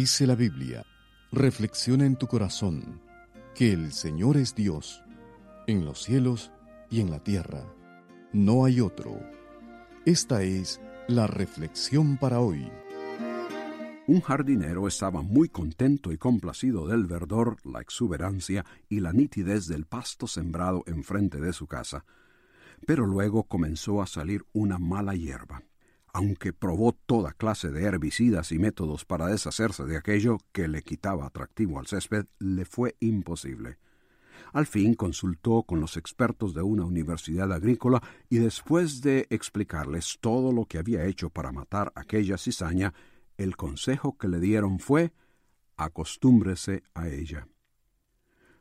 Dice la Biblia, reflexiona en tu corazón que el Señor es Dios, en los cielos y en la tierra. No hay otro. Esta es la reflexión para hoy. Un jardinero estaba muy contento y complacido del verdor, la exuberancia y la nitidez del pasto sembrado enfrente de su casa. Pero luego comenzó a salir una mala hierba aunque probó toda clase de herbicidas y métodos para deshacerse de aquello que le quitaba atractivo al césped, le fue imposible. Al fin consultó con los expertos de una universidad agrícola y después de explicarles todo lo que había hecho para matar aquella cizaña, el consejo que le dieron fue acostúmbrese a ella.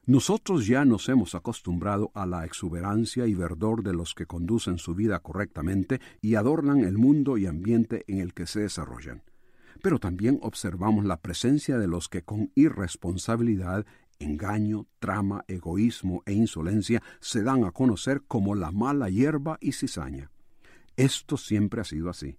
Nosotros ya nos hemos acostumbrado a la exuberancia y verdor de los que conducen su vida correctamente y adornan el mundo y ambiente en el que se desarrollan. Pero también observamos la presencia de los que con irresponsabilidad, engaño, trama, egoísmo e insolencia se dan a conocer como la mala hierba y cizaña. Esto siempre ha sido así.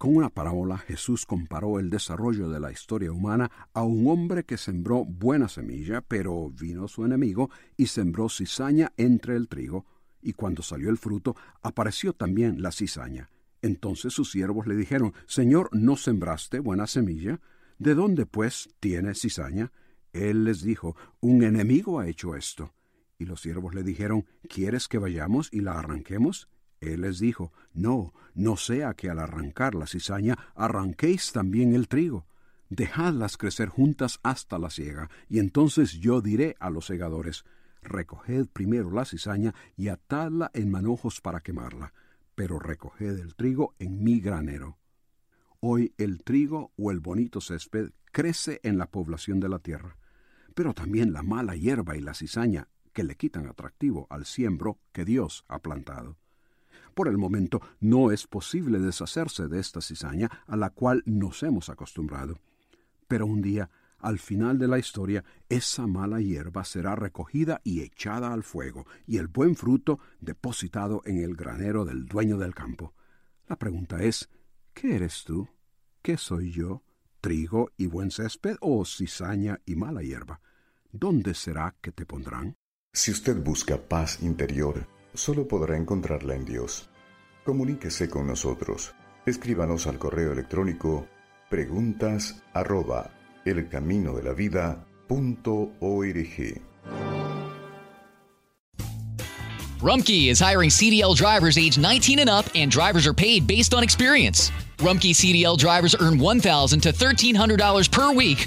Con una parábola Jesús comparó el desarrollo de la historia humana a un hombre que sembró buena semilla, pero vino su enemigo y sembró cizaña entre el trigo, y cuando salió el fruto apareció también la cizaña. Entonces sus siervos le dijeron, Señor, ¿no sembraste buena semilla? ¿De dónde, pues, tiene cizaña? Él les dijo, Un enemigo ha hecho esto. Y los siervos le dijeron, ¿Quieres que vayamos y la arranquemos? Él les dijo, No, no sea que al arrancar la cizaña arranquéis también el trigo. Dejadlas crecer juntas hasta la siega, y entonces yo diré a los segadores, Recoged primero la cizaña y atadla en manojos para quemarla, pero recoged el trigo en mi granero. Hoy el trigo o el bonito césped crece en la población de la tierra, pero también la mala hierba y la cizaña que le quitan atractivo al siembro que Dios ha plantado. Por el momento no es posible deshacerse de esta cizaña a la cual nos hemos acostumbrado. Pero un día, al final de la historia, esa mala hierba será recogida y echada al fuego, y el buen fruto depositado en el granero del dueño del campo. La pregunta es, ¿qué eres tú? ¿Qué soy yo? ¿Trigo y buen césped o cizaña y mala hierba? ¿Dónde será que te pondrán? Si usted busca paz interior, solo podrá encontrarla en Dios. Comuníquese con nosotros. Escríbanos al correo electrónico preguntas arroba elcaminodelavida.org. Rumkey is hiring CDL drivers age 19 and up, and drivers are paid based on experience. Rumkey CDL drivers earn $1,000 to $1,300 per week